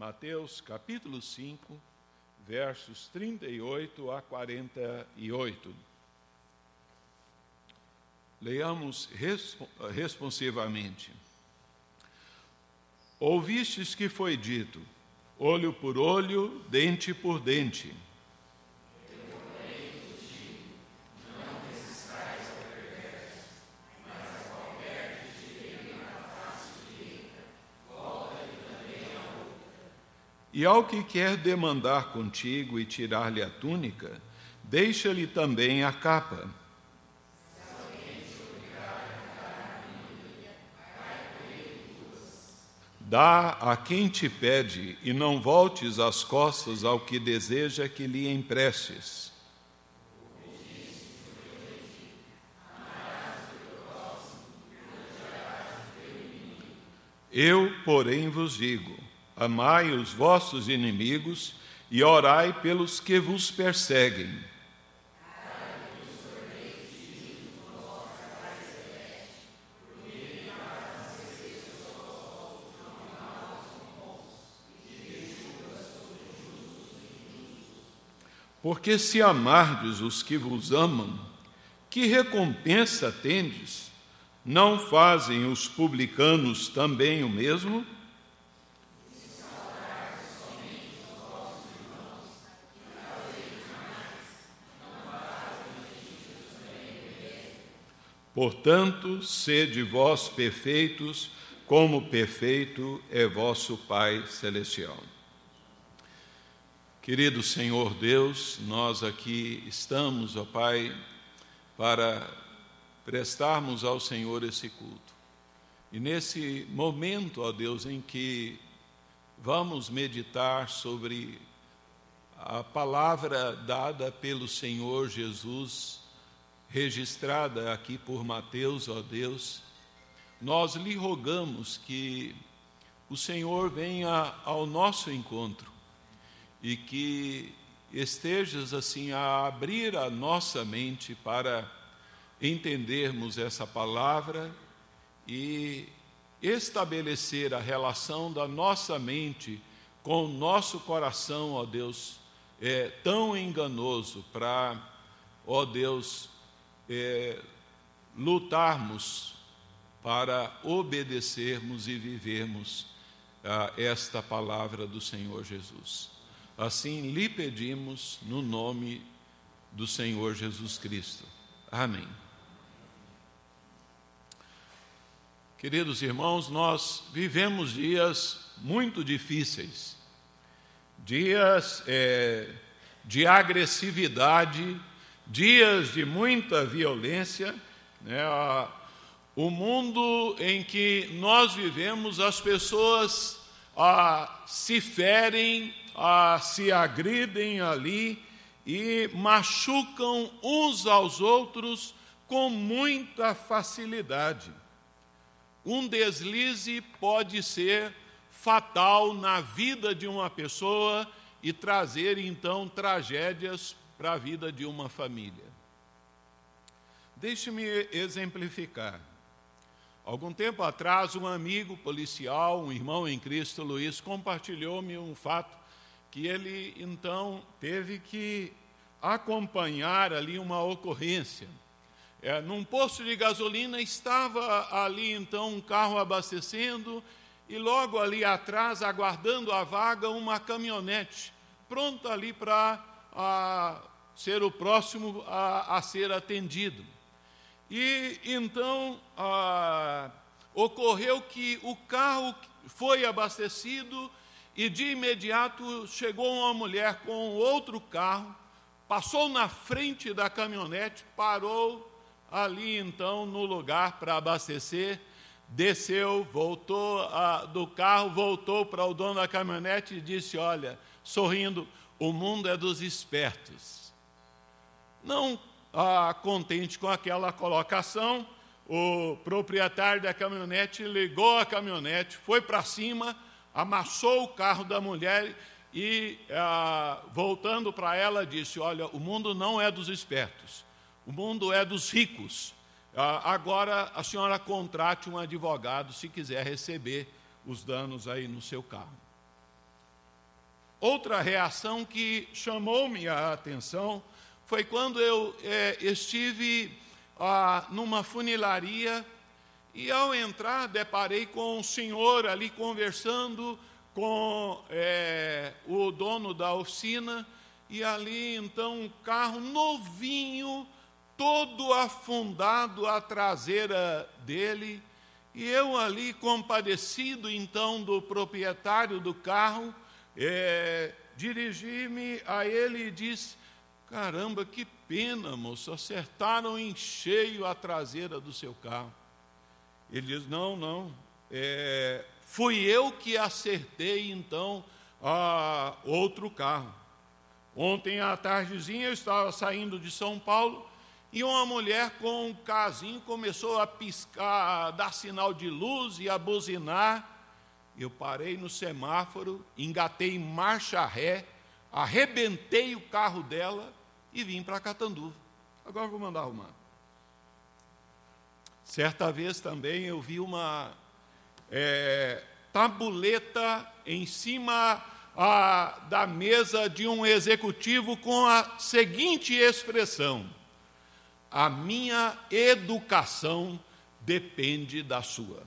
Mateus capítulo 5, versos 38 a 48. Leamos responsivamente. Ouvistes que foi dito: olho por olho, dente por dente. E ao que quer demandar contigo e tirar-lhe a túnica, deixa-lhe também a capa. Dá a quem te pede e não voltes as costas ao que deseja que lhe emprestes. Eu, porém, vos digo: amai os vossos inimigos e orai pelos que vos perseguem Porque se amardes os que vos amam, que recompensa tendes? Não fazem os publicanos também o mesmo? Portanto, sede vós perfeitos, como perfeito é vosso Pai Celestial. Querido Senhor Deus, nós aqui estamos, ó Pai, para prestarmos ao Senhor esse culto. E nesse momento, ó Deus, em que vamos meditar sobre a palavra dada pelo Senhor Jesus, registrada aqui por Mateus, ó Deus, nós lhe rogamos que o Senhor venha ao nosso encontro e que estejas assim a abrir a nossa mente para entendermos essa palavra e estabelecer a relação da nossa mente com o nosso coração, ó Deus, é tão enganoso para, ó Deus, é, lutarmos para obedecermos e vivermos a esta palavra do Senhor Jesus. Assim lhe pedimos no nome do Senhor Jesus Cristo. Amém. Queridos irmãos, nós vivemos dias muito difíceis, dias é, de agressividade, dias de muita violência. Né? O mundo em que nós vivemos, as pessoas ah, se ferem ah, se agridem ali e machucam uns aos outros com muita facilidade. Um deslize pode ser fatal na vida de uma pessoa e trazer então tragédias para a vida de uma família. Deixe-me exemplificar. Algum tempo atrás, um amigo policial, um irmão em Cristo, Luiz, compartilhou-me um fato que ele então teve que acompanhar ali uma ocorrência. É, num posto de gasolina estava ali então um carro abastecendo e logo ali atrás, aguardando a vaga, uma caminhonete pronta ali para ser o próximo a, a, ser atendido. E então a, ocorreu que o carro foi abastecido e de imediato chegou uma mulher com outro carro, passou na frente da caminhonete, parou ali então no lugar para abastecer, desceu, voltou do carro, voltou para o dono da caminhonete e disse: Olha, sorrindo, o mundo é dos espertos. Não ah, contente com aquela colocação, o proprietário da caminhonete ligou a caminhonete, foi para cima amassou o carro da mulher e, ah, voltando para ela, disse: Olha, o mundo não é dos espertos, o mundo é dos ricos. Ah, agora a senhora contrate um advogado se quiser receber os danos aí no seu carro. outra reação que chamou-me a atenção foi quando eu é, estive ah, numa funilaria e ao entrar deparei com um senhor ali conversando com é, o dono da oficina e ali então um carro novinho, todo afundado a traseira dele, e eu ali compadecido então do proprietário do carro, é, dirigi-me a ele e disse: Caramba, que pena, moço, acertaram em cheio a traseira do seu carro. Ele diz: Não, não, é, fui eu que acertei então a outro carro. Ontem à tardezinha eu estava saindo de São Paulo e uma mulher com um casinho começou a piscar, a dar sinal de luz e a buzinar. Eu parei no semáforo, engatei em marcha ré, arrebentei o carro dela e vim para Catanduva. Agora vou mandar arrumar. Certa vez também eu vi uma é, tabuleta em cima a, da mesa de um executivo com a seguinte expressão: A minha educação depende da sua.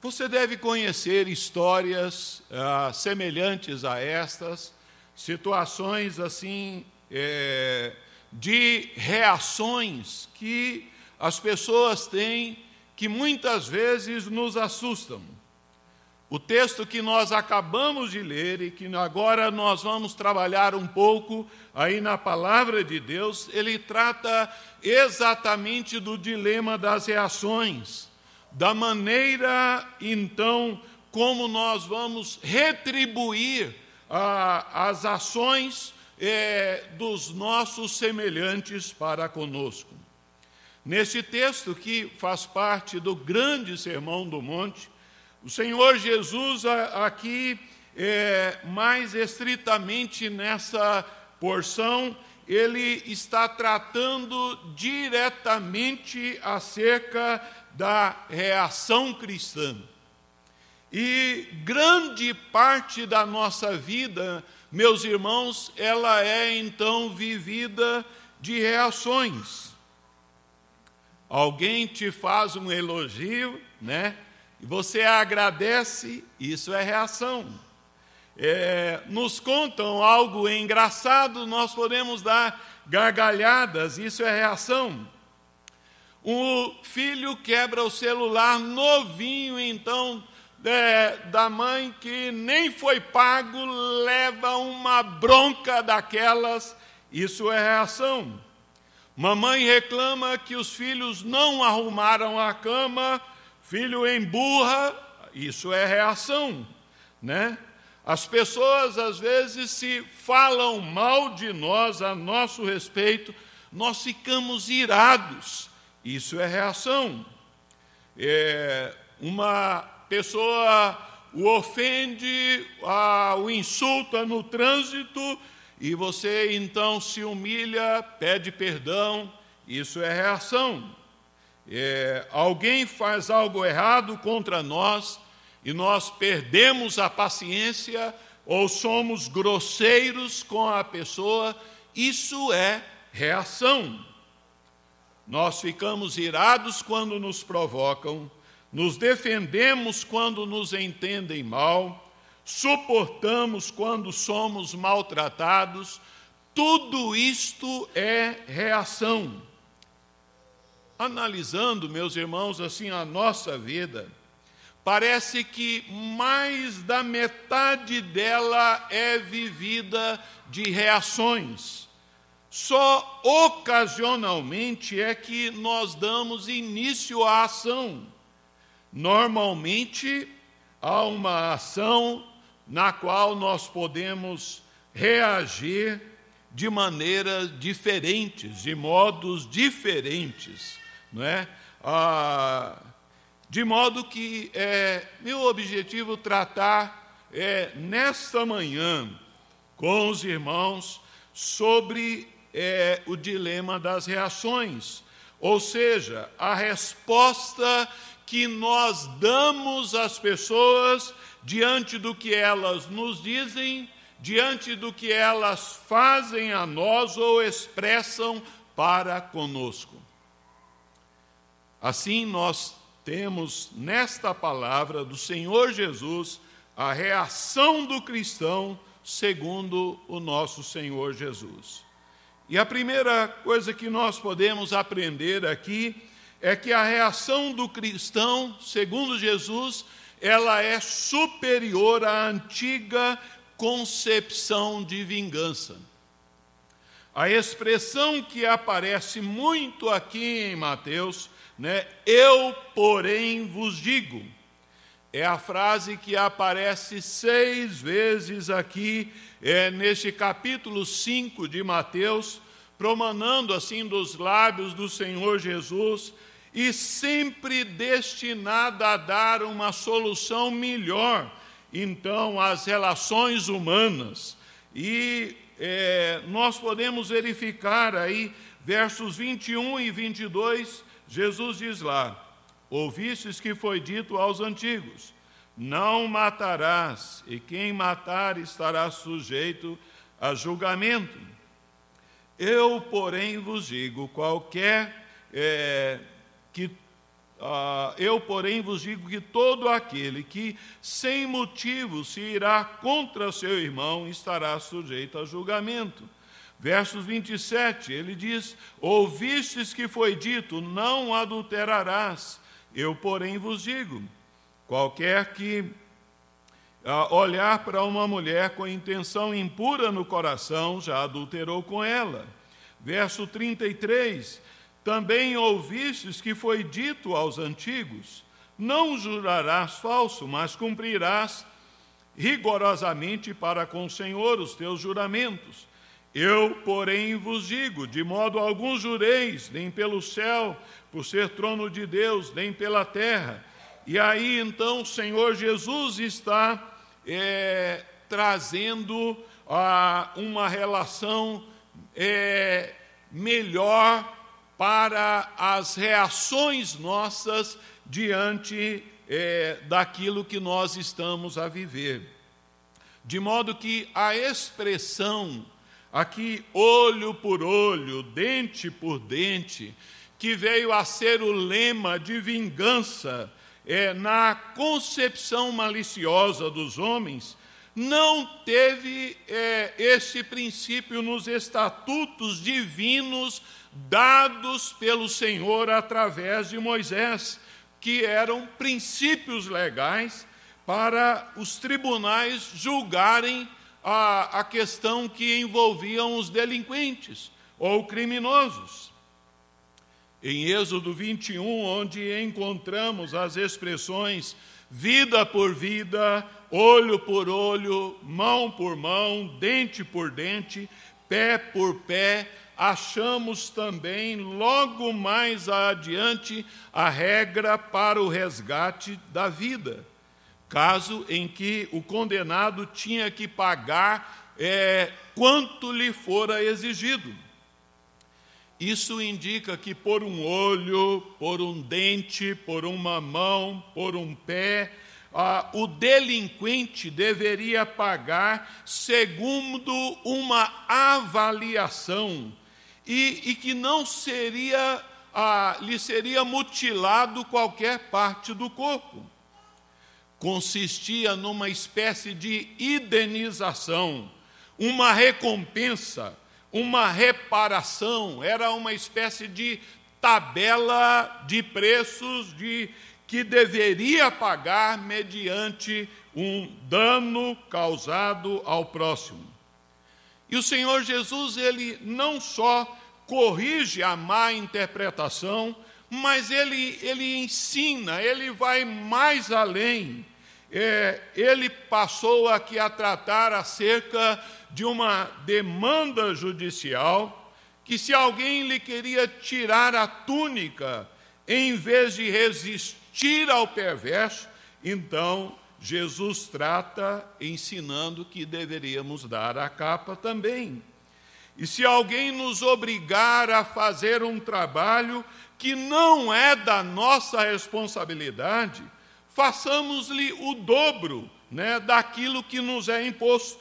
Você deve conhecer histórias ah, semelhantes a estas, situações assim, é, de reações que as pessoas têm que muitas vezes nos assustam. O texto que nós acabamos de ler e que agora nós vamos trabalhar um pouco aí na palavra de Deus, ele trata exatamente do dilema das reações, da maneira então como nós vamos retribuir ah, as ações eh, dos nossos semelhantes para conosco. Neste texto que faz parte do grande sermão do monte, o Senhor Jesus, aqui, é, mais estritamente nessa porção, ele está tratando diretamente acerca da reação cristã. E grande parte da nossa vida, meus irmãos, ela é então vivida de reações. Alguém te faz um elogio, né? e você agradece, isso é reação. É, nos contam algo engraçado, nós podemos dar gargalhadas, isso é reação. O filho quebra o celular novinho, então, é, da mãe que nem foi pago, leva uma bronca daquelas, isso é reação. Mamãe reclama que os filhos não arrumaram a cama, Filho emburra, isso é reação, né? As pessoas às vezes se falam mal de nós a nosso respeito, nós ficamos irados, isso é reação. É, uma pessoa o ofende, a, o insulta no trânsito e você então se humilha, pede perdão, isso é reação é, alguém faz algo errado contra nós e nós perdemos a paciência ou somos grosseiros com a pessoa, isso é reação. Nós ficamos irados quando nos provocam, nos defendemos quando nos entendem mal, suportamos quando somos maltratados, tudo isto é reação analisando, meus irmãos, assim a nossa vida, parece que mais da metade dela é vivida de reações. Só ocasionalmente é que nós damos início à ação. Normalmente, há uma ação na qual nós podemos reagir de maneiras diferentes, de modos diferentes não é? Ah, de modo que é meu objetivo tratar é, nesta manhã com os irmãos sobre é, o dilema das reações, ou seja, a resposta que nós damos às pessoas diante do que elas nos dizem, diante do que elas fazem a nós ou expressam para conosco. Assim, nós temos nesta palavra do Senhor Jesus a reação do cristão segundo o nosso Senhor Jesus. E a primeira coisa que nós podemos aprender aqui é que a reação do cristão, segundo Jesus, ela é superior à antiga concepção de vingança. A expressão que aparece muito aqui em Mateus, né, eu, porém, vos digo, é a frase que aparece seis vezes aqui, é, neste capítulo 5 de Mateus, promanando assim dos lábios do Senhor Jesus, e sempre destinada a dar uma solução melhor, então, às relações humanas. E é, nós podemos verificar aí, versos 21 e 22, Jesus diz lá: Ouvistes que foi dito aos antigos: Não matarás, e quem matar estará sujeito a julgamento. Eu, porém, vos digo: qualquer é, que uh, eu, porém, vos digo que todo aquele que sem motivo se irá contra seu irmão estará sujeito a julgamento. Versos 27, ele diz: Ouvistes que foi dito, não adulterarás. Eu, porém, vos digo: qualquer que olhar para uma mulher com intenção impura no coração já adulterou com ela. Verso 33, também ouvistes que foi dito aos antigos: Não jurarás falso, mas cumprirás rigorosamente para com o Senhor os teus juramentos. Eu, porém, vos digo: de modo algum jureis, nem pelo céu, por ser trono de Deus, nem pela terra. E aí então o Senhor Jesus está é, trazendo ah, uma relação é, melhor para as reações nossas diante é, daquilo que nós estamos a viver. De modo que a expressão aqui, olho por olho, dente por dente, que veio a ser o lema de vingança é, na concepção maliciosa dos homens, não teve é, esse princípio nos estatutos divinos dados pelo Senhor através de Moisés, que eram princípios legais para os tribunais julgarem a, a questão que envolviam os delinquentes ou criminosos. Em Êxodo 21, onde encontramos as expressões vida por vida, olho por olho, mão por mão, dente por dente, pé por pé, achamos também logo mais adiante a regra para o resgate da vida, caso em que o condenado tinha que pagar é, quanto lhe fora exigido. Isso indica que por um olho, por um dente, por uma mão, por um pé, ah, o delinquente deveria pagar segundo uma avaliação e, e que não seria, ah, lhe seria mutilado qualquer parte do corpo. Consistia numa espécie de indenização, uma recompensa, uma reparação, era uma espécie de tabela de preços de que deveria pagar mediante um dano causado ao próximo. E o Senhor Jesus, ele não só corrige a má interpretação, mas ele, ele ensina, ele vai mais além. É, ele passou aqui a tratar acerca de uma demanda judicial, que se alguém lhe queria tirar a túnica, em vez de resistir ao perverso, então Jesus trata ensinando que deveríamos dar a capa também. E se alguém nos obrigar a fazer um trabalho que não é da nossa responsabilidade, façamos-lhe o dobro né, daquilo que nos é imposto.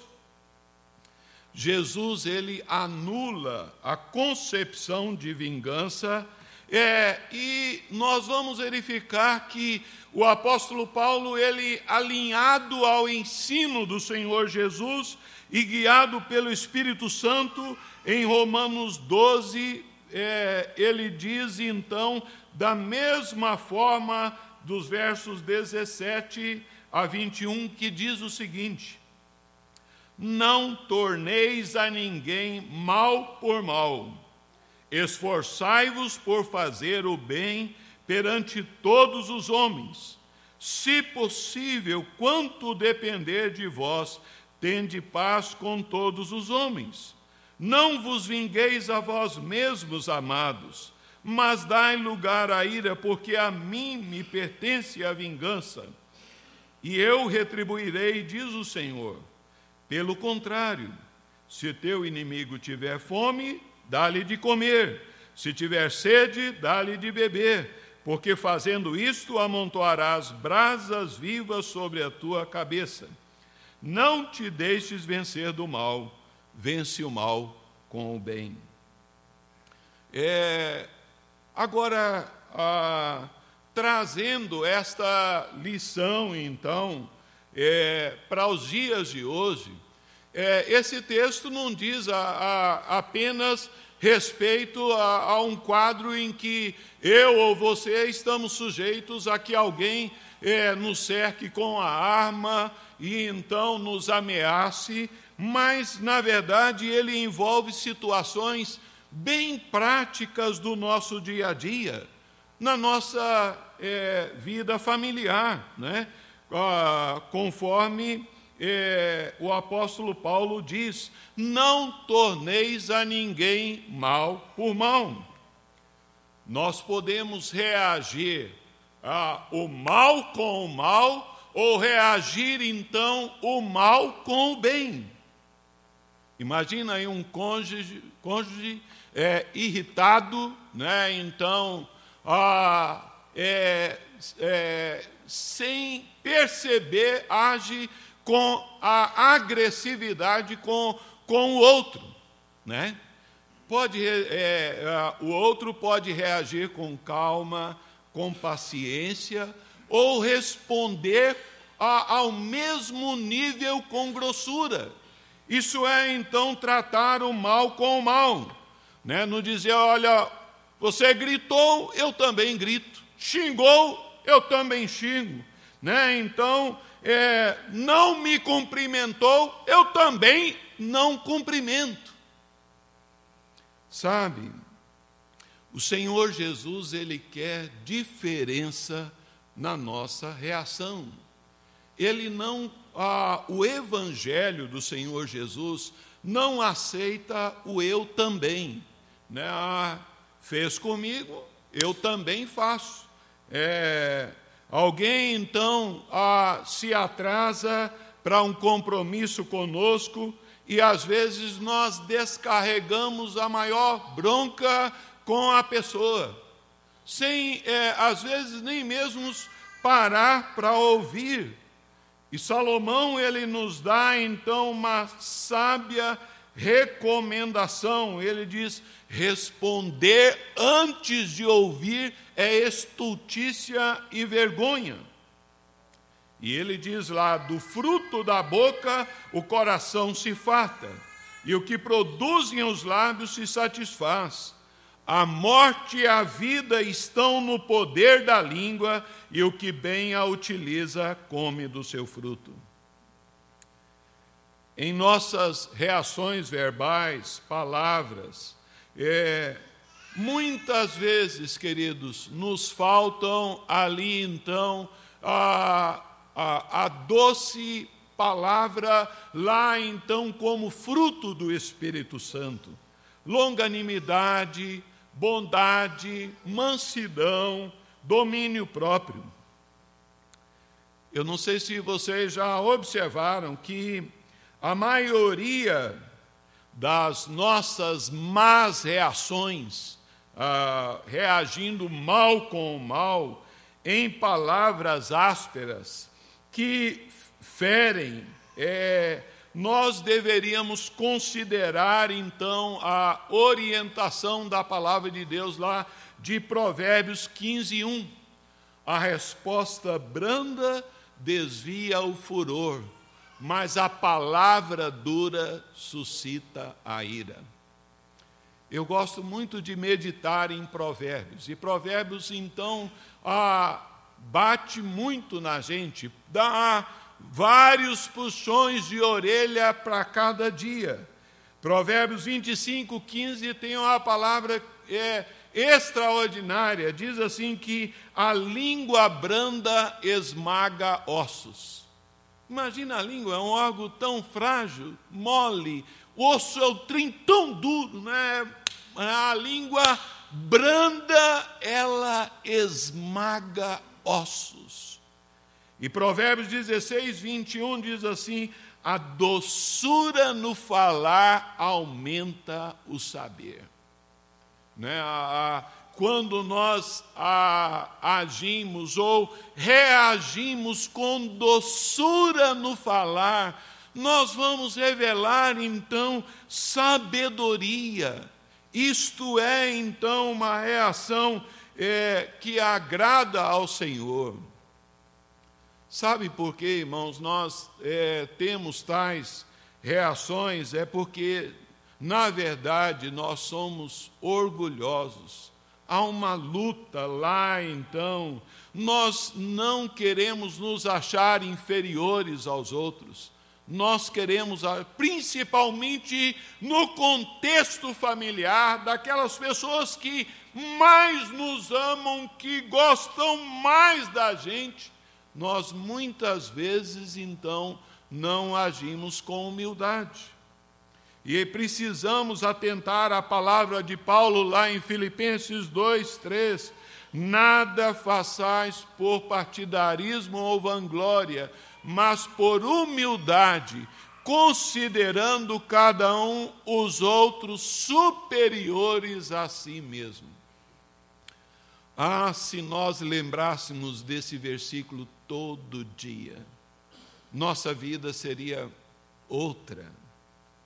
Jesus ele anula a concepção de vingança é, e nós vamos verificar que o apóstolo Paulo ele alinhado ao ensino do Senhor Jesus e guiado pelo Espírito Santo em Romanos 12 é, ele diz então da mesma forma dos versos 17 a 21, que diz o seguinte: Não torneis a ninguém mal por mal, esforçai-vos por fazer o bem perante todos os homens. Se possível, quanto depender de vós, tende paz com todos os homens. Não vos vingueis a vós mesmos, amados, mas dai lugar à ira, porque a mim me pertence a vingança e eu retribuirei, diz o Senhor. Pelo contrário, se teu inimigo tiver fome, dá-lhe de comer, se tiver sede, dá-lhe de beber, porque fazendo isto amontoarás brasas vivas sobre a tua cabeça. Não te deixes vencer do mal, vence o mal com o bem. É, agora, a trazendo esta lição, então, é, para os dias de hoje, é, esse texto não diz a, a, apenas respeito a, a, um quadro em que eu ou você estamos sujeitos a que alguém é, nos cerque com a arma e então nos ameace, mas, na verdade, ele envolve situações bem práticas do nosso dia a dia, na nossa é, vida familiar, né? Ah, conforme é, o apóstolo Paulo diz: não torneis a ninguém mal por mal. Nós podemos reagir ao mal com o mal, ou reagir então o mal com o bem. Imagina aí um cônjuge, cônjuge é, irritado, né? então ah, é, é, sem perceber, age com a agressividade com, com o outro. Né? Pode, é, é, o outro pode reagir com calma, com paciência, ou responder a, ao mesmo nível com grossura. Isso é então tratar o mal com o mal. Né? Não dizer, olha, você gritou, eu também grito xingou, eu também xingo. Né? Então, é, não me cumprimentou, eu também não cumprimento. Sabe, o Senhor Jesus, Ele quer diferença na nossa reação. Ele não, ah, o Evangelho do Senhor Jesus não aceita o eu também. Né? Ah, fez comigo, eu também faço. É, alguém então a, se atrasa para um compromisso conosco e às vezes nós descarregamos a maior bronca com a pessoa, sem é, às vezes nem mesmo parar para ouvir. E Salomão ele nos dá então uma sábia recomendação. Ele diz: responder antes de ouvir é estultícia e vergonha. E ele diz lá: do fruto da boca o coração se farta, e o que produzem os lábios se satisfaz. A morte e a vida estão no poder da língua, e o que bem a utiliza come do seu fruto. Em nossas reações verbais, palavras, é, Muitas vezes, queridos, nos faltam ali então a, a, a doce palavra, lá então como fruto do Espírito Santo. Longanimidade, bondade, mansidão, domínio próprio. Eu não sei se vocês já observaram que a maioria das nossas más reações ah, reagindo mal com o mal, em palavras ásperas, que ferem. É, nós deveríamos considerar então a orientação da palavra de Deus lá de Provérbios 15, 1. A resposta branda desvia o furor, mas a palavra dura suscita a ira. Eu gosto muito de meditar em Provérbios, e Provérbios, então, ah, bate muito na gente, dá vários puxões de orelha para cada dia. Provérbios 25, 15 tem uma palavra é, extraordinária, diz assim que a língua branda esmaga ossos. Imagina a língua, é um órgão tão frágil, mole, osso é o trim tão duro, né? A língua branda, ela esmaga ossos. E Provérbios 16, 21 diz assim: a doçura no falar aumenta o saber. Né? A, a, quando nós agimos ou reagimos com doçura no falar, nós vamos revelar então sabedoria. Isto é então uma reação é, que agrada ao Senhor. Sabe por quê, irmãos, nós é, temos tais reações? É porque, na verdade, nós somos orgulhosos. Há uma luta lá, então. Nós não queremos nos achar inferiores aos outros nós queremos, principalmente no contexto familiar, daquelas pessoas que mais nos amam, que gostam mais da gente, nós muitas vezes então não agimos com humildade. E precisamos atentar à palavra de Paulo lá em Filipenses 2, 3. Nada façais por partidarismo ou vanglória, mas por humildade, considerando cada um os outros superiores a si mesmo. Ah, se nós lembrássemos desse versículo todo dia, nossa vida seria outra.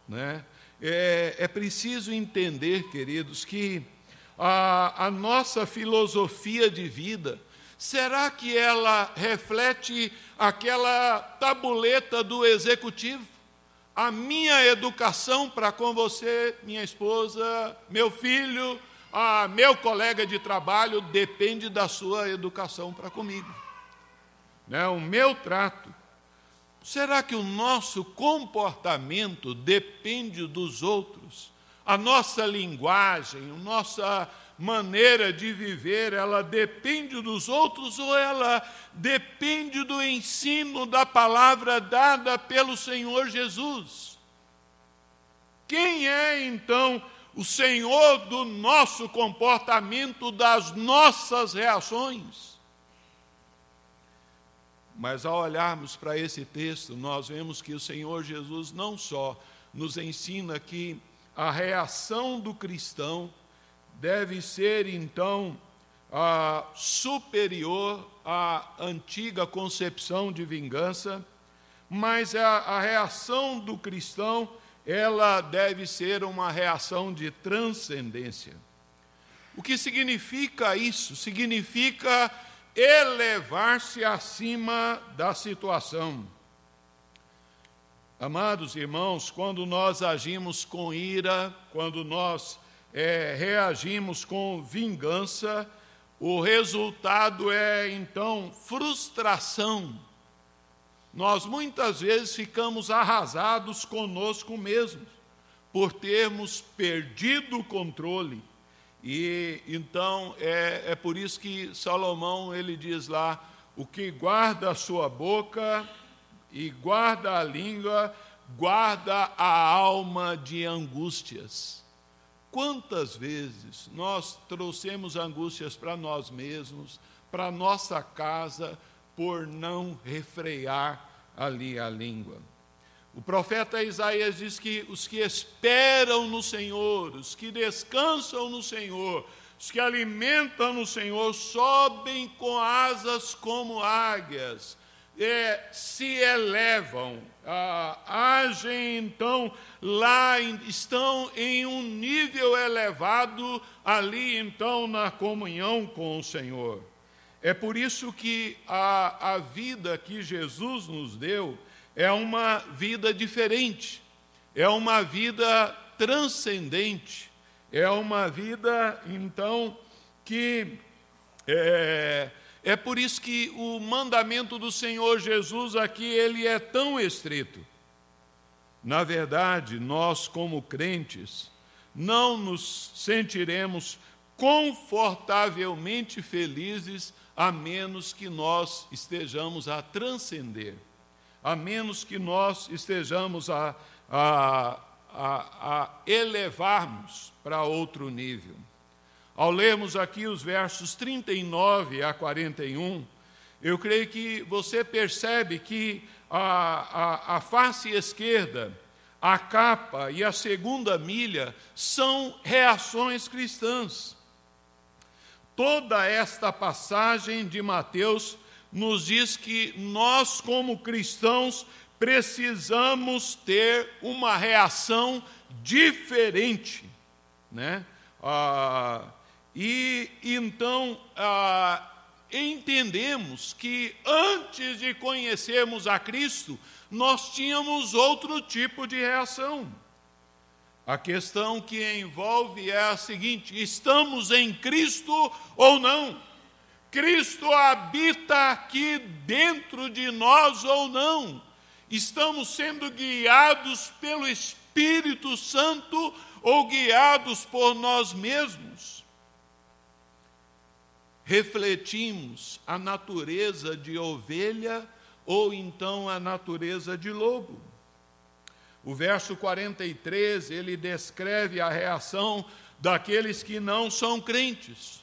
Né? É, é preciso entender, queridos, que a, a nossa filosofia de vida Será que ela reflete aquela tabuleta do executivo? A minha educação para com você, minha esposa, meu filho, a meu colega de trabalho depende da sua educação para comigo. Né? O meu trato. Será que o nosso comportamento depende dos outros? A nossa linguagem, a nossa maneira de viver, ela depende dos outros ou ela depende do ensino da palavra dada pelo Senhor Jesus? Quem é então o Senhor do nosso comportamento, das nossas reações? Mas ao olharmos para esse texto, nós vemos que o Senhor Jesus não só nos ensina que a reação do cristão deve ser então a superior à antiga concepção de vingança, mas a, a reação do cristão ela deve ser uma reação de transcendência. O que significa isso? Significa elevar-se acima da situação. Amados irmãos, quando nós agimos com ira, quando nós é, reagimos com vingança, o resultado é então frustração. Nós muitas vezes ficamos arrasados conosco mesmos, por termos perdido o controle. E então é, é por isso que Salomão ele diz lá: o que guarda a sua boca e guarda a língua, guarda a alma de angústias. Quantas vezes nós trouxemos angústias para nós mesmos, para nossa casa, por não refrear ali a língua? O profeta Isaías diz que os que esperam no Senhor, os que descansam no Senhor, os que alimentam no Senhor, sobem com asas como águias, é, se elevam, ah, agem então lá, estão em um nível elevado ali então na comunhão com o Senhor. É por isso que a, a vida que Jesus nos deu é uma vida diferente, é uma vida transcendente, é uma vida então que é, é por isso que o mandamento do Senhor Jesus aqui ele é tão estrito. Na verdade, nós como crentes não nos sentiremos confortavelmente felizes a menos que nós estejamos a transcender, a menos que nós estejamos a, a, a, a elevarmos para outro nível. Ao lermos aqui os versos 39 a 41, eu creio que você percebe que a, a, a face esquerda, a capa e a segunda milha são reações cristãs. Toda esta passagem de Mateus nos diz que nós, como cristãos, precisamos ter uma reação diferente, né? Ah, e então ah, entendemos que antes de conhecermos a Cristo, nós tínhamos outro tipo de reação. A questão que envolve é a seguinte: estamos em Cristo ou não? Cristo habita aqui dentro de nós ou não? Estamos sendo guiados pelo Espírito Santo ou guiados por nós mesmos? refletimos a natureza de ovelha ou então a natureza de lobo. O verso 43, ele descreve a reação daqueles que não são crentes.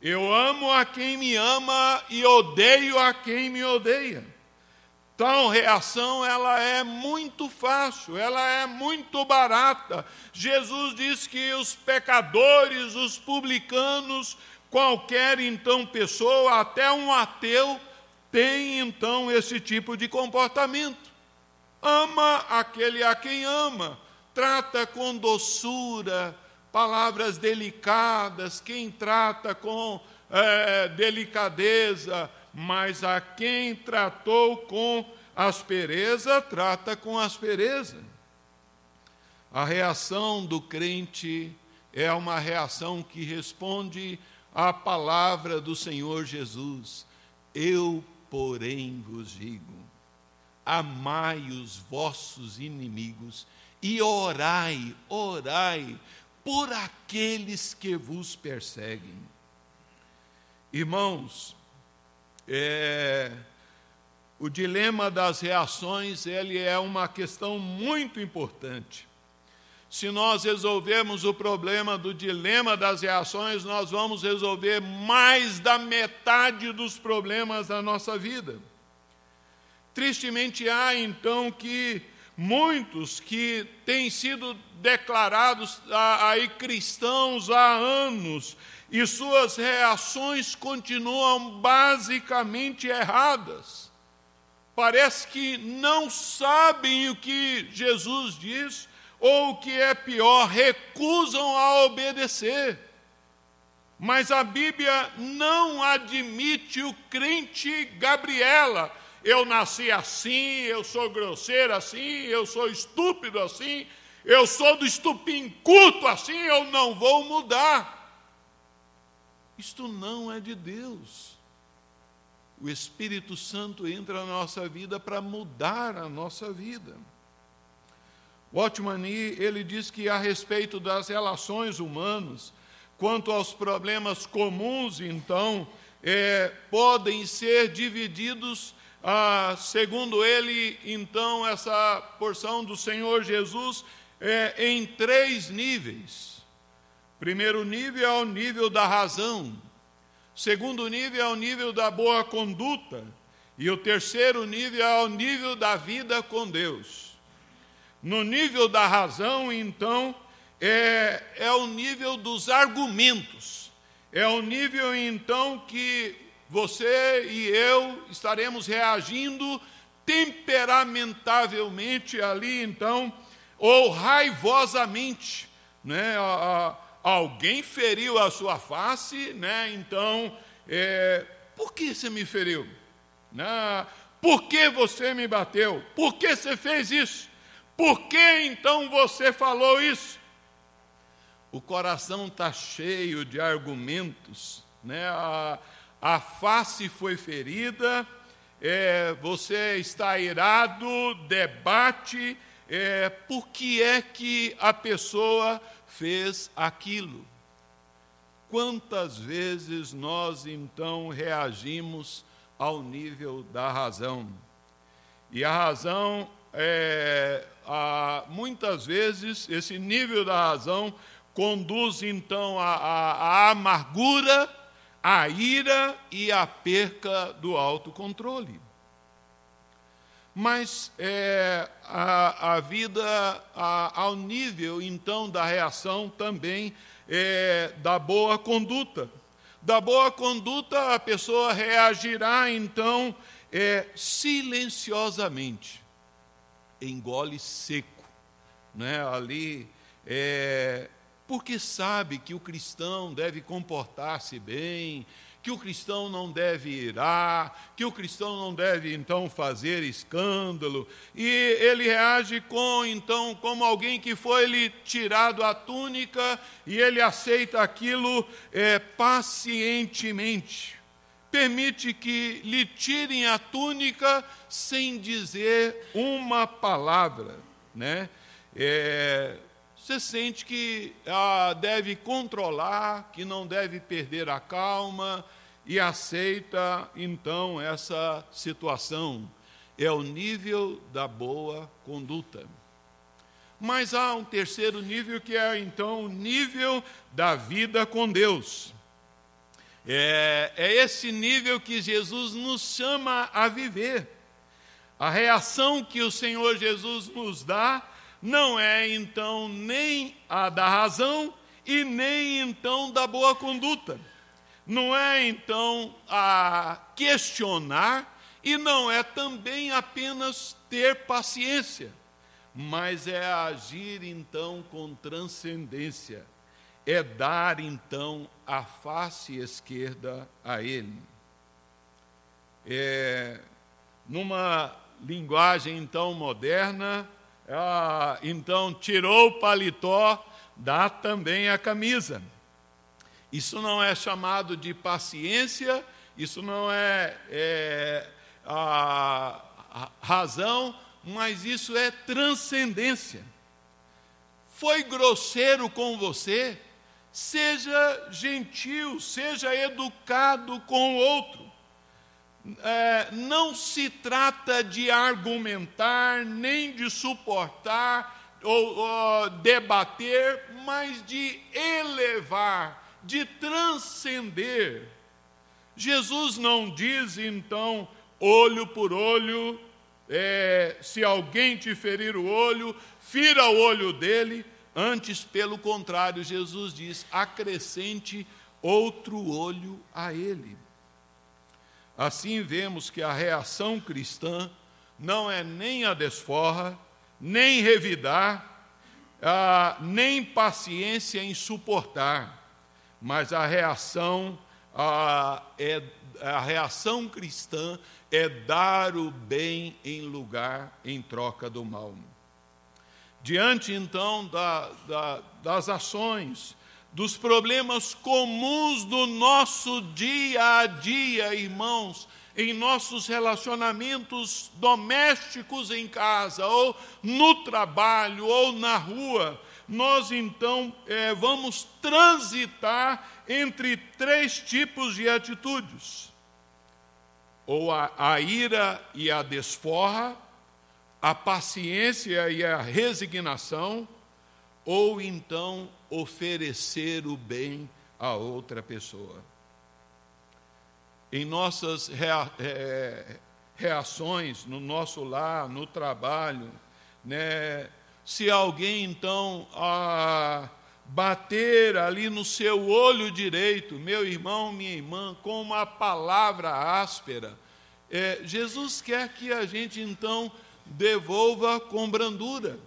Eu amo a quem me ama e odeio a quem me odeia. Tal reação ela é muito fácil, ela é muito barata. Jesus diz que os pecadores, os publicanos, Qualquer então pessoa, até um ateu, tem então esse tipo de comportamento. Ama aquele a quem ama, trata com doçura, palavras delicadas, quem trata com é, delicadeza, mas a quem tratou com aspereza, trata com aspereza. A reação do crente é uma reação que responde a palavra do Senhor Jesus. Eu, porém, vos digo: amai os vossos inimigos e orai, orai por aqueles que vos perseguem. Irmãos, é, o dilema das reações ele é uma questão muito importante. Se nós resolvermos o problema do dilema das reações, nós vamos resolver mais da metade dos problemas da nossa vida. Tristemente há então que muitos que têm sido declarados aí cristãos há anos e suas reações continuam basicamente erradas. Parece que não sabem o que Jesus diz ou o que é pior, recusam a obedecer. Mas a Bíblia não admite o crente Gabriela. Eu nasci assim, eu sou grosseiro assim, eu sou estúpido assim, eu sou do estupim culto assim, eu não vou mudar. Isto não é de Deus. O Espírito Santo entra na nossa vida para mudar a nossa vida. Nee, ele diz que a respeito das relações humanas, quanto aos problemas comuns, então, é, podem ser divididos, ah, segundo ele, então, essa porção do Senhor Jesus, é, em três níveis. Primeiro nível é o nível da razão, segundo nível é o nível da boa conduta, e o terceiro nível é o nível da vida com Deus. No nível da razão, então, é, é o nível dos argumentos. É o nível, então, que você e eu estaremos reagindo temperamentavelmente ali, então, ou raivosamente, né? alguém feriu a sua face, né? Então, é, por que você me feriu? Né? Por que você me bateu? Por que você fez isso? Por que então você falou isso? O coração está cheio de argumentos, né? A face foi ferida, é, você está irado, debate, é, por que é que a pessoa fez aquilo? Quantas vezes nós então reagimos ao nível da razão? E a razão, é, a, muitas vezes, esse nível da razão conduz então à amargura, a ira e a perca do autocontrole. Mas é, a, a, vida, a, ao nível então da reação também é, da boa conduta. Da boa conduta, a pessoa reagirá então é, silenciosamente, engole seco, né? ali é, porque sabe que o cristão deve comportar-se bem, que o cristão não deve irar, que o cristão não deve então fazer escândalo, e ele reage com então como alguém que foi lhe tirado a túnica e ele aceita aquilo é, pacientemente. Permite que lhe tirem a túnica sem dizer uma palavra, né? É, você sente que ah, deve controlar, que não deve perder a calma e aceita então essa situação. É o nível da boa conduta. Mas há um terceiro nível que é então o nível da vida com Deus. É, é esse nível que Jesus nos chama a viver. A reação que o Senhor Jesus nos dá não é então nem a da razão e nem então da boa conduta. Não é então a questionar e não é também apenas ter paciência, mas é agir então com transcendência, é dar então a face esquerda a Ele. É, numa linguagem então moderna, ah, então tirou o paletó, dá também a camisa. Isso não é chamado de paciência, isso não é, é a, razão, mas isso é transcendência. Foi grosseiro com você, seja gentil, seja educado com o outro é, não se trata de argumentar, nem de suportar ou, ou debater, mas de elevar, de transcender. Jesus não diz então, olho por olho, é, se alguém te ferir o olho, fira o olho dele. Antes, pelo contrário, Jesus diz: acrescente outro olho a ele. Assim vemos que a reação cristã não é nem a desforra, nem revidar, ah, nem paciência em suportar, mas a reação ah, é a reação cristã é dar o bem em lugar em troca do mal. Diante então da, da, das ações dos problemas comuns do nosso dia a dia, irmãos, em nossos relacionamentos domésticos em casa, ou no trabalho, ou na rua, nós então é, vamos transitar entre três tipos de atitudes: ou a, a ira e a desforra, a paciência e a resignação, ou então oferecer o bem a outra pessoa. Em nossas rea, é, reações, no nosso lar, no trabalho, né, se alguém então ah, bater ali no seu olho direito, meu irmão, minha irmã, com uma palavra áspera, é, Jesus quer que a gente então devolva com brandura.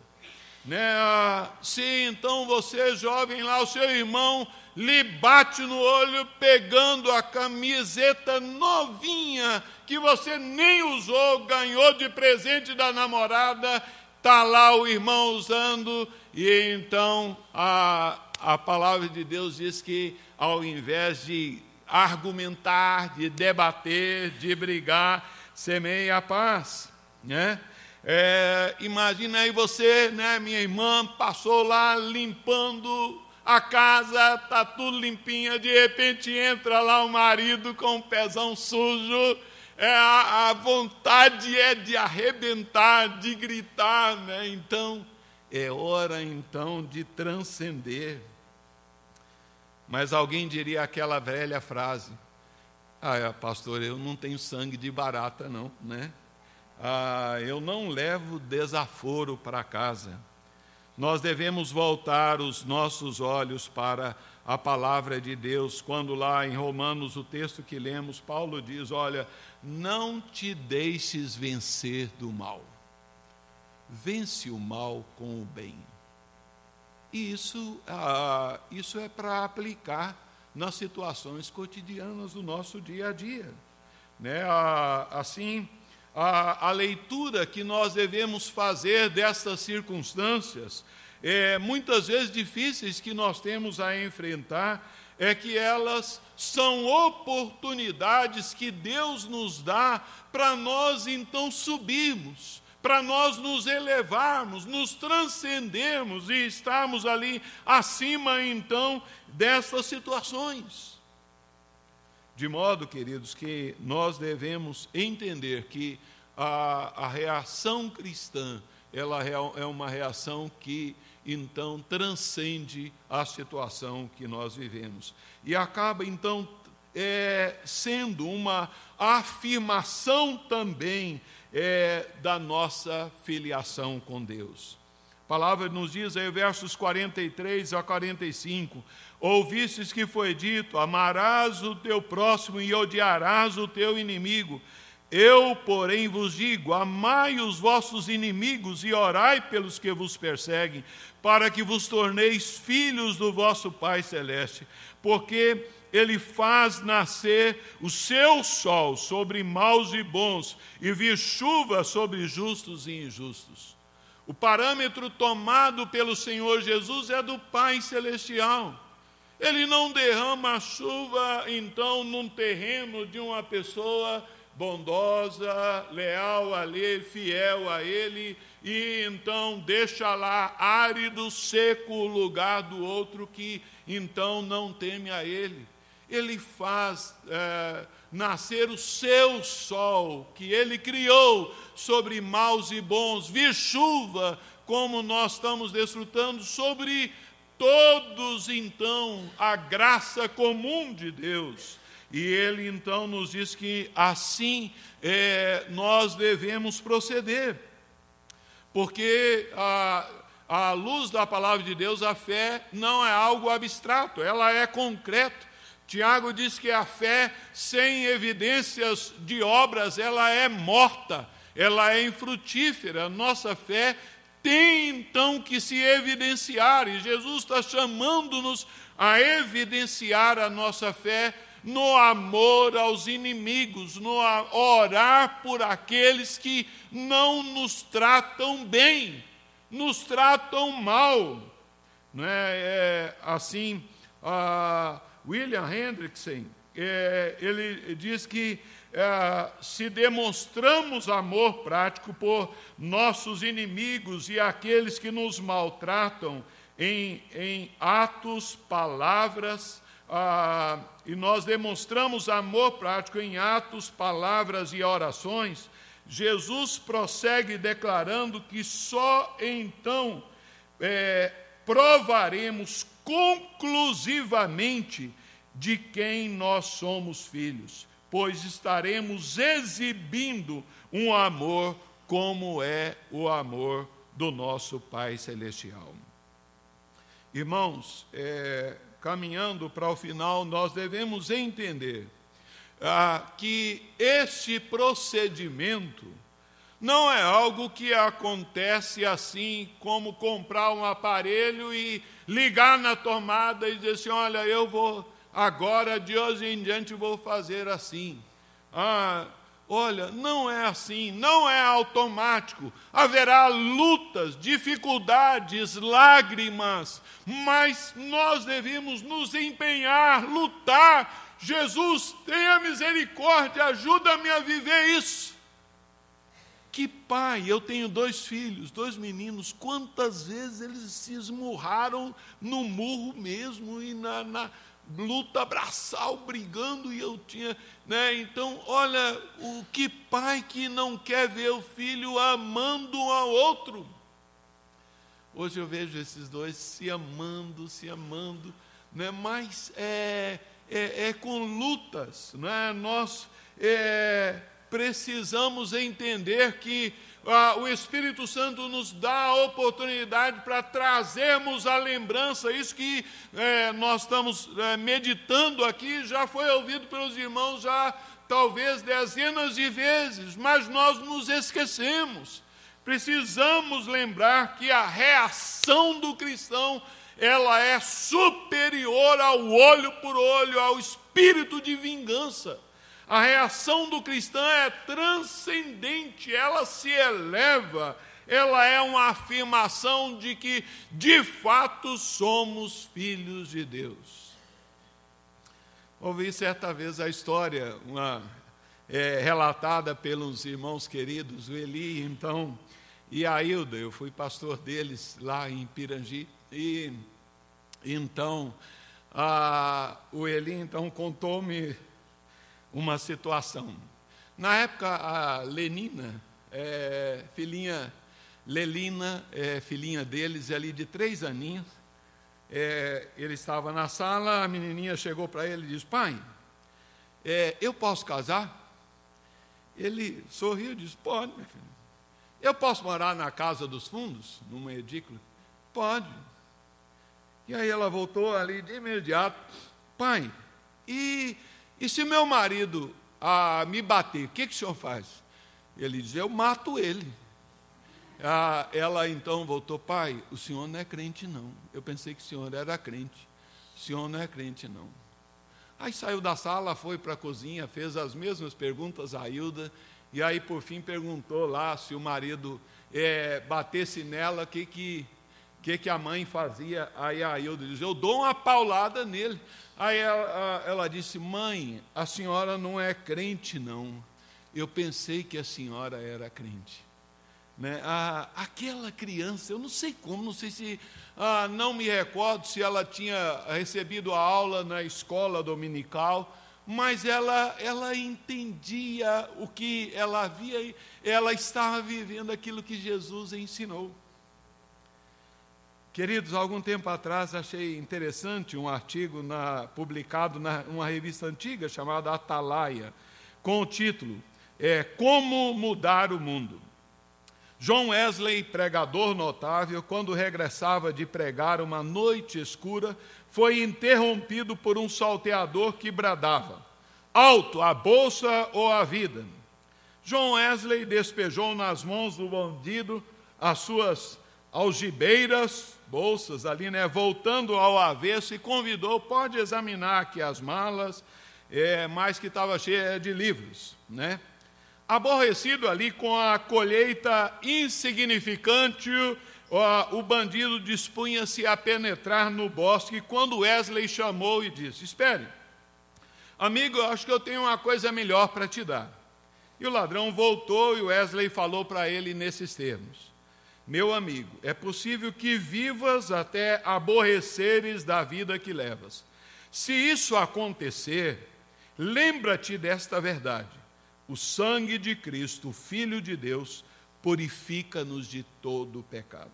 Né? Ah, se então você, jovem lá, o seu irmão lhe bate no olho pegando a camiseta novinha que você nem usou, ganhou de presente da namorada, está lá o irmão usando, e então a, a palavra de Deus diz que ao invés de argumentar, de debater, de brigar, semeie a paz. Né? É, imagina aí você, né, minha irmã, passou lá limpando a casa, está tudo limpinha, de repente entra lá o marido com um pezão sujo, é, a, a vontade é de arrebentar, de gritar, né? Então, é hora então de transcender. Mas alguém diria aquela velha frase: Ah, pastor, eu não tenho sangue de barata, não, né? Ah, eu não levo desaforo para casa. Nós devemos voltar os nossos olhos para a palavra de Deus, quando lá em Romanos, o texto que lemos, Paulo diz: Olha, não te deixes vencer do mal, vence o mal com o bem. E isso, ah, isso é para aplicar nas situações cotidianas do nosso dia a dia. Né? Ah, assim, a, a leitura que nós devemos fazer dessas circunstâncias, é, muitas vezes difíceis que nós temos a enfrentar, é que elas são oportunidades que Deus nos dá para nós então subirmos, para nós nos elevarmos, nos transcendermos e estarmos ali acima então dessas situações. De modo, queridos, que nós devemos entender que a, a reação cristã ela é uma reação que então transcende a situação que nós vivemos. E acaba então é, sendo uma afirmação também é, da nossa filiação com Deus. A palavra nos diz aí, versos 43 a 45: Ouvistes que foi dito: Amarás o teu próximo e odiarás o teu inimigo. Eu, porém, vos digo: amai os vossos inimigos e orai pelos que vos perseguem, para que vos torneis filhos do vosso Pai Celeste, porque ele faz nascer o seu sol sobre maus e bons, e vir chuva sobre justos e injustos. O parâmetro tomado pelo Senhor Jesus é do Pai Celestial. Ele não derrama a chuva, então, num terreno de uma pessoa bondosa, leal a ele, fiel a ele, e então deixa lá árido, seco o lugar do outro que então não teme a ele. Ele faz é, nascer o seu sol, que ele criou sobre maus e bons, vir chuva, como nós estamos desfrutando, sobre todos então a graça comum de Deus. E ele então nos diz que assim é, nós devemos proceder, porque a, a luz da palavra de Deus, a fé não é algo abstrato, ela é concreto. Tiago diz que a fé sem evidências de obras, ela é morta, ela é infrutífera. Nossa fé tem então que se evidenciar, e Jesus está chamando-nos a evidenciar a nossa fé no amor aos inimigos, no orar por aqueles que não nos tratam bem, nos tratam mal. Não é, é assim, William Hendrickson, é, ele diz que é, se demonstramos amor prático por nossos inimigos e aqueles que nos maltratam em, em atos, palavras, ah, e nós demonstramos amor prático em atos, palavras e orações, Jesus prossegue declarando que só então é, provaremos conclusivamente de quem nós somos filhos pois estaremos exibindo um amor como é o amor do nosso Pai Celestial. Irmãos, é, caminhando para o final, nós devemos entender ah, que este procedimento não é algo que acontece assim como comprar um aparelho e ligar na tomada e dizer assim: olha, eu vou agora, de hoje em diante, vou fazer assim. Ah, olha, não é assim, não é automático. Haverá lutas, dificuldades, lágrimas, mas nós devemos nos empenhar, lutar. Jesus, tenha misericórdia, ajuda-me a viver isso. Que pai, eu tenho dois filhos, dois meninos, quantas vezes eles se esmurraram no murro mesmo e na, na luta abraçal, brigando, e eu tinha. Né? Então, olha, o que pai que não quer ver o filho amando um ao outro? Hoje eu vejo esses dois se amando, se amando, né? mas é, é, é com lutas, né? nós. É, precisamos entender que o Espírito Santo nos dá a oportunidade para trazermos a lembrança, isso que é, nós estamos é, meditando aqui, já foi ouvido pelos irmãos já talvez dezenas de vezes, mas nós nos esquecemos. Precisamos lembrar que a reação do cristão ela é superior ao olho por olho, ao espírito de vingança. A reação do cristão é transcendente, ela se eleva, ela é uma afirmação de que de fato somos filhos de Deus. Ouvi certa vez a história, uma, é, relatada pelos irmãos queridos, o Eli, então, e a Hilda, eu fui pastor deles lá em Pirangi, e então a, o Eli então contou-me uma situação. Na época, a Lenina, é, filhinha, Lelina, é, filhinha deles, ali de três aninhos, é, ele estava na sala, a menininha chegou para ele e disse: Pai, é, eu posso casar? Ele sorriu e disse: Pode, meu filho. Eu posso morar na casa dos fundos, numa edícula? Pode. E aí ela voltou ali de imediato: Pai, e e se meu marido ah, me bater, o que, que o senhor faz? Ele diz: Eu mato ele. Ah, ela então voltou: Pai, o senhor não é crente, não. Eu pensei que o senhor era crente. O senhor não é crente, não. Aí saiu da sala, foi para a cozinha, fez as mesmas perguntas a Hilda, e aí por fim perguntou lá se o marido é, batesse nela, o que, que, que, que a mãe fazia. Aí a Hilda diz: Eu dou uma paulada nele. Aí ela, ela disse: Mãe, a senhora não é crente, não. Eu pensei que a senhora era crente. Né? Ah, aquela criança, eu não sei como, não sei se, ah, não me recordo se ela tinha recebido a aula na escola dominical, mas ela, ela entendia o que ela havia, ela estava vivendo aquilo que Jesus ensinou. Queridos, algum tempo atrás achei interessante um artigo na, publicado numa revista antiga chamada Atalaia, com o título é, Como Mudar o Mundo. John Wesley, pregador notável, quando regressava de pregar uma noite escura, foi interrompido por um salteador que bradava: Alto, a bolsa ou a vida? John Wesley despejou nas mãos do bandido as suas algibeiras, bolsas ali, né, voltando ao avesso e convidou, pode examinar aqui as malas, é, mas que estava cheia de livros, né? Aborrecido ali com a colheita insignificante, o, o bandido dispunha-se a penetrar no bosque quando Wesley chamou e disse: Espere, amigo, acho que eu tenho uma coisa melhor para te dar. E o ladrão voltou e Wesley falou para ele nesses termos: meu amigo, é possível que vivas até aborreceres da vida que levas. Se isso acontecer, lembra-te desta verdade: o sangue de Cristo, Filho de Deus, purifica-nos de todo o pecado.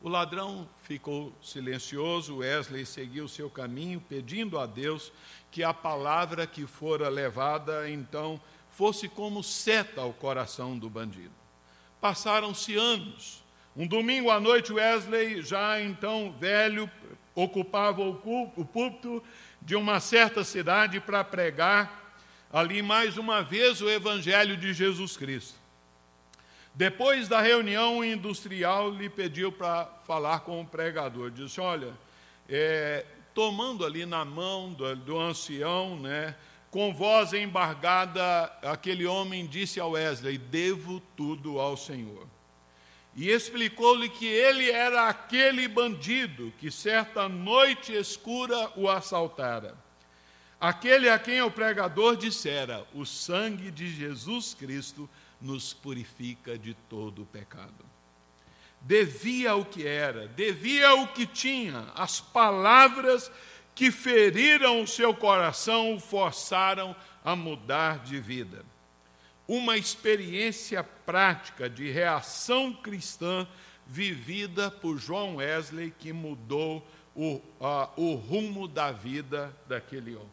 O ladrão ficou silencioso, Wesley seguiu seu caminho, pedindo a Deus que a palavra que fora levada então fosse como seta ao coração do bandido. Passaram-se anos. Um domingo à noite, Wesley, já então velho, ocupava o púlpito de uma certa cidade para pregar ali mais uma vez o Evangelho de Jesus Cristo. Depois da reunião industrial, lhe pediu para falar com o pregador. Disse: Olha, é, tomando ali na mão do, do ancião, né, com voz embargada, aquele homem disse a Wesley: Devo tudo ao Senhor. E explicou-lhe que ele era aquele bandido que certa noite escura o assaltara. Aquele a quem o pregador dissera: O sangue de Jesus Cristo nos purifica de todo o pecado. Devia o que era, devia o que tinha, as palavras que feriram o seu coração o forçaram a mudar de vida uma experiência prática de reação cristã vivida por João Wesley que mudou o, o rumo da vida daquele homem.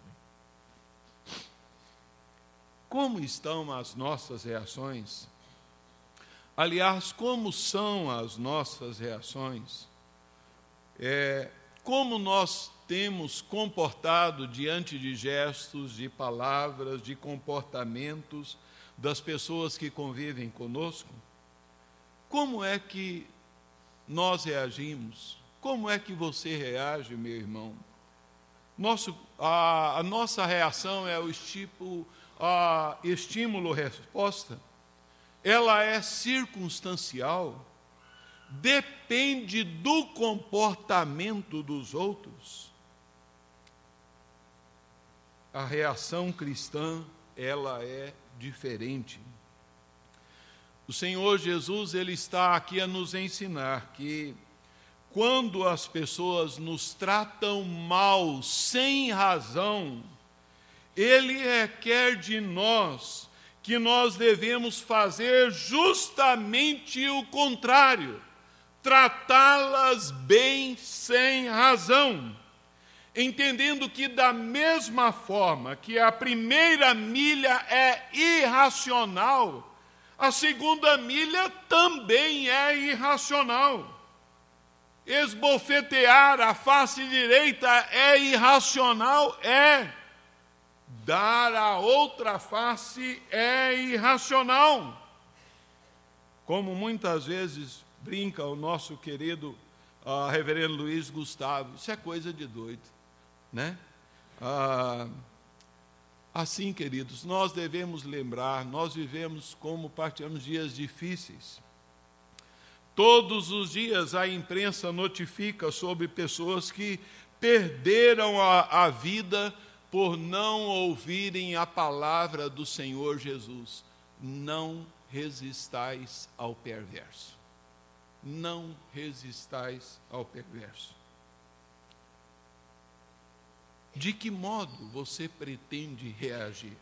Como estão as nossas reações? Aliás, como são as nossas reações? É, como nós temos comportado diante de gestos, de palavras, de comportamentos das pessoas que convivem conosco, como é que nós reagimos? Como é que você reage, meu irmão? Nosso, a, a nossa reação é o tipo, estímulo-resposta. Ela é circunstancial, depende do comportamento dos outros. A reação cristã, ela é diferente. O Senhor Jesus, ele está aqui a nos ensinar que quando as pessoas nos tratam mal sem razão, ele requer de nós que nós devemos fazer justamente o contrário, tratá-las bem sem razão entendendo que, da mesma forma que a primeira milha é irracional, a segunda milha também é irracional. Esbofetear a face direita é irracional? É. Dar a outra face é irracional. Como muitas vezes brinca o nosso querido uh, reverendo Luiz Gustavo, isso é coisa de doido. Né? Ah, assim, queridos, nós devemos lembrar, nós vivemos como partilhamos dias difíceis. Todos os dias a imprensa notifica sobre pessoas que perderam a, a vida por não ouvirem a palavra do Senhor Jesus. Não resistais ao perverso. Não resistais ao perverso. De que modo você pretende reagir?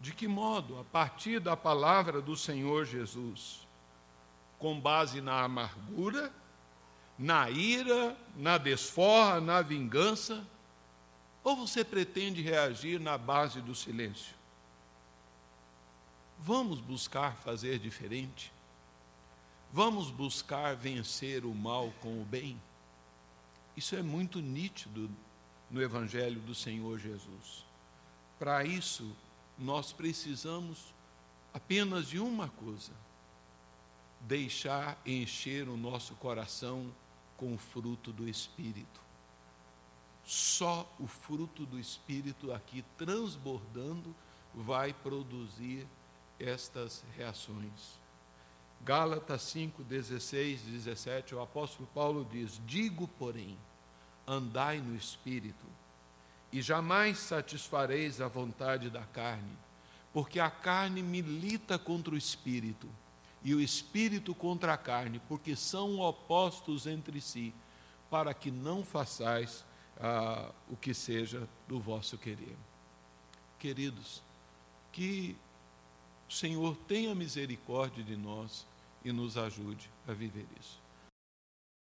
De que modo, a partir da palavra do Senhor Jesus, com base na amargura, na ira, na desforra, na vingança, ou você pretende reagir na base do silêncio? Vamos buscar fazer diferente? Vamos buscar vencer o mal com o bem? Isso é muito nítido no Evangelho do Senhor Jesus. Para isso, nós precisamos apenas de uma coisa: deixar encher o nosso coração com o fruto do Espírito. Só o fruto do Espírito aqui transbordando vai produzir estas reações. Gálatas 5, 16, 17, o apóstolo Paulo diz: Digo, porém, andai no espírito, e jamais satisfareis a vontade da carne, porque a carne milita contra o espírito, e o espírito contra a carne, porque são opostos entre si, para que não façais ah, o que seja do vosso querer. Queridos, que o Senhor tenha misericórdia de nós e nos ajude a viver isso.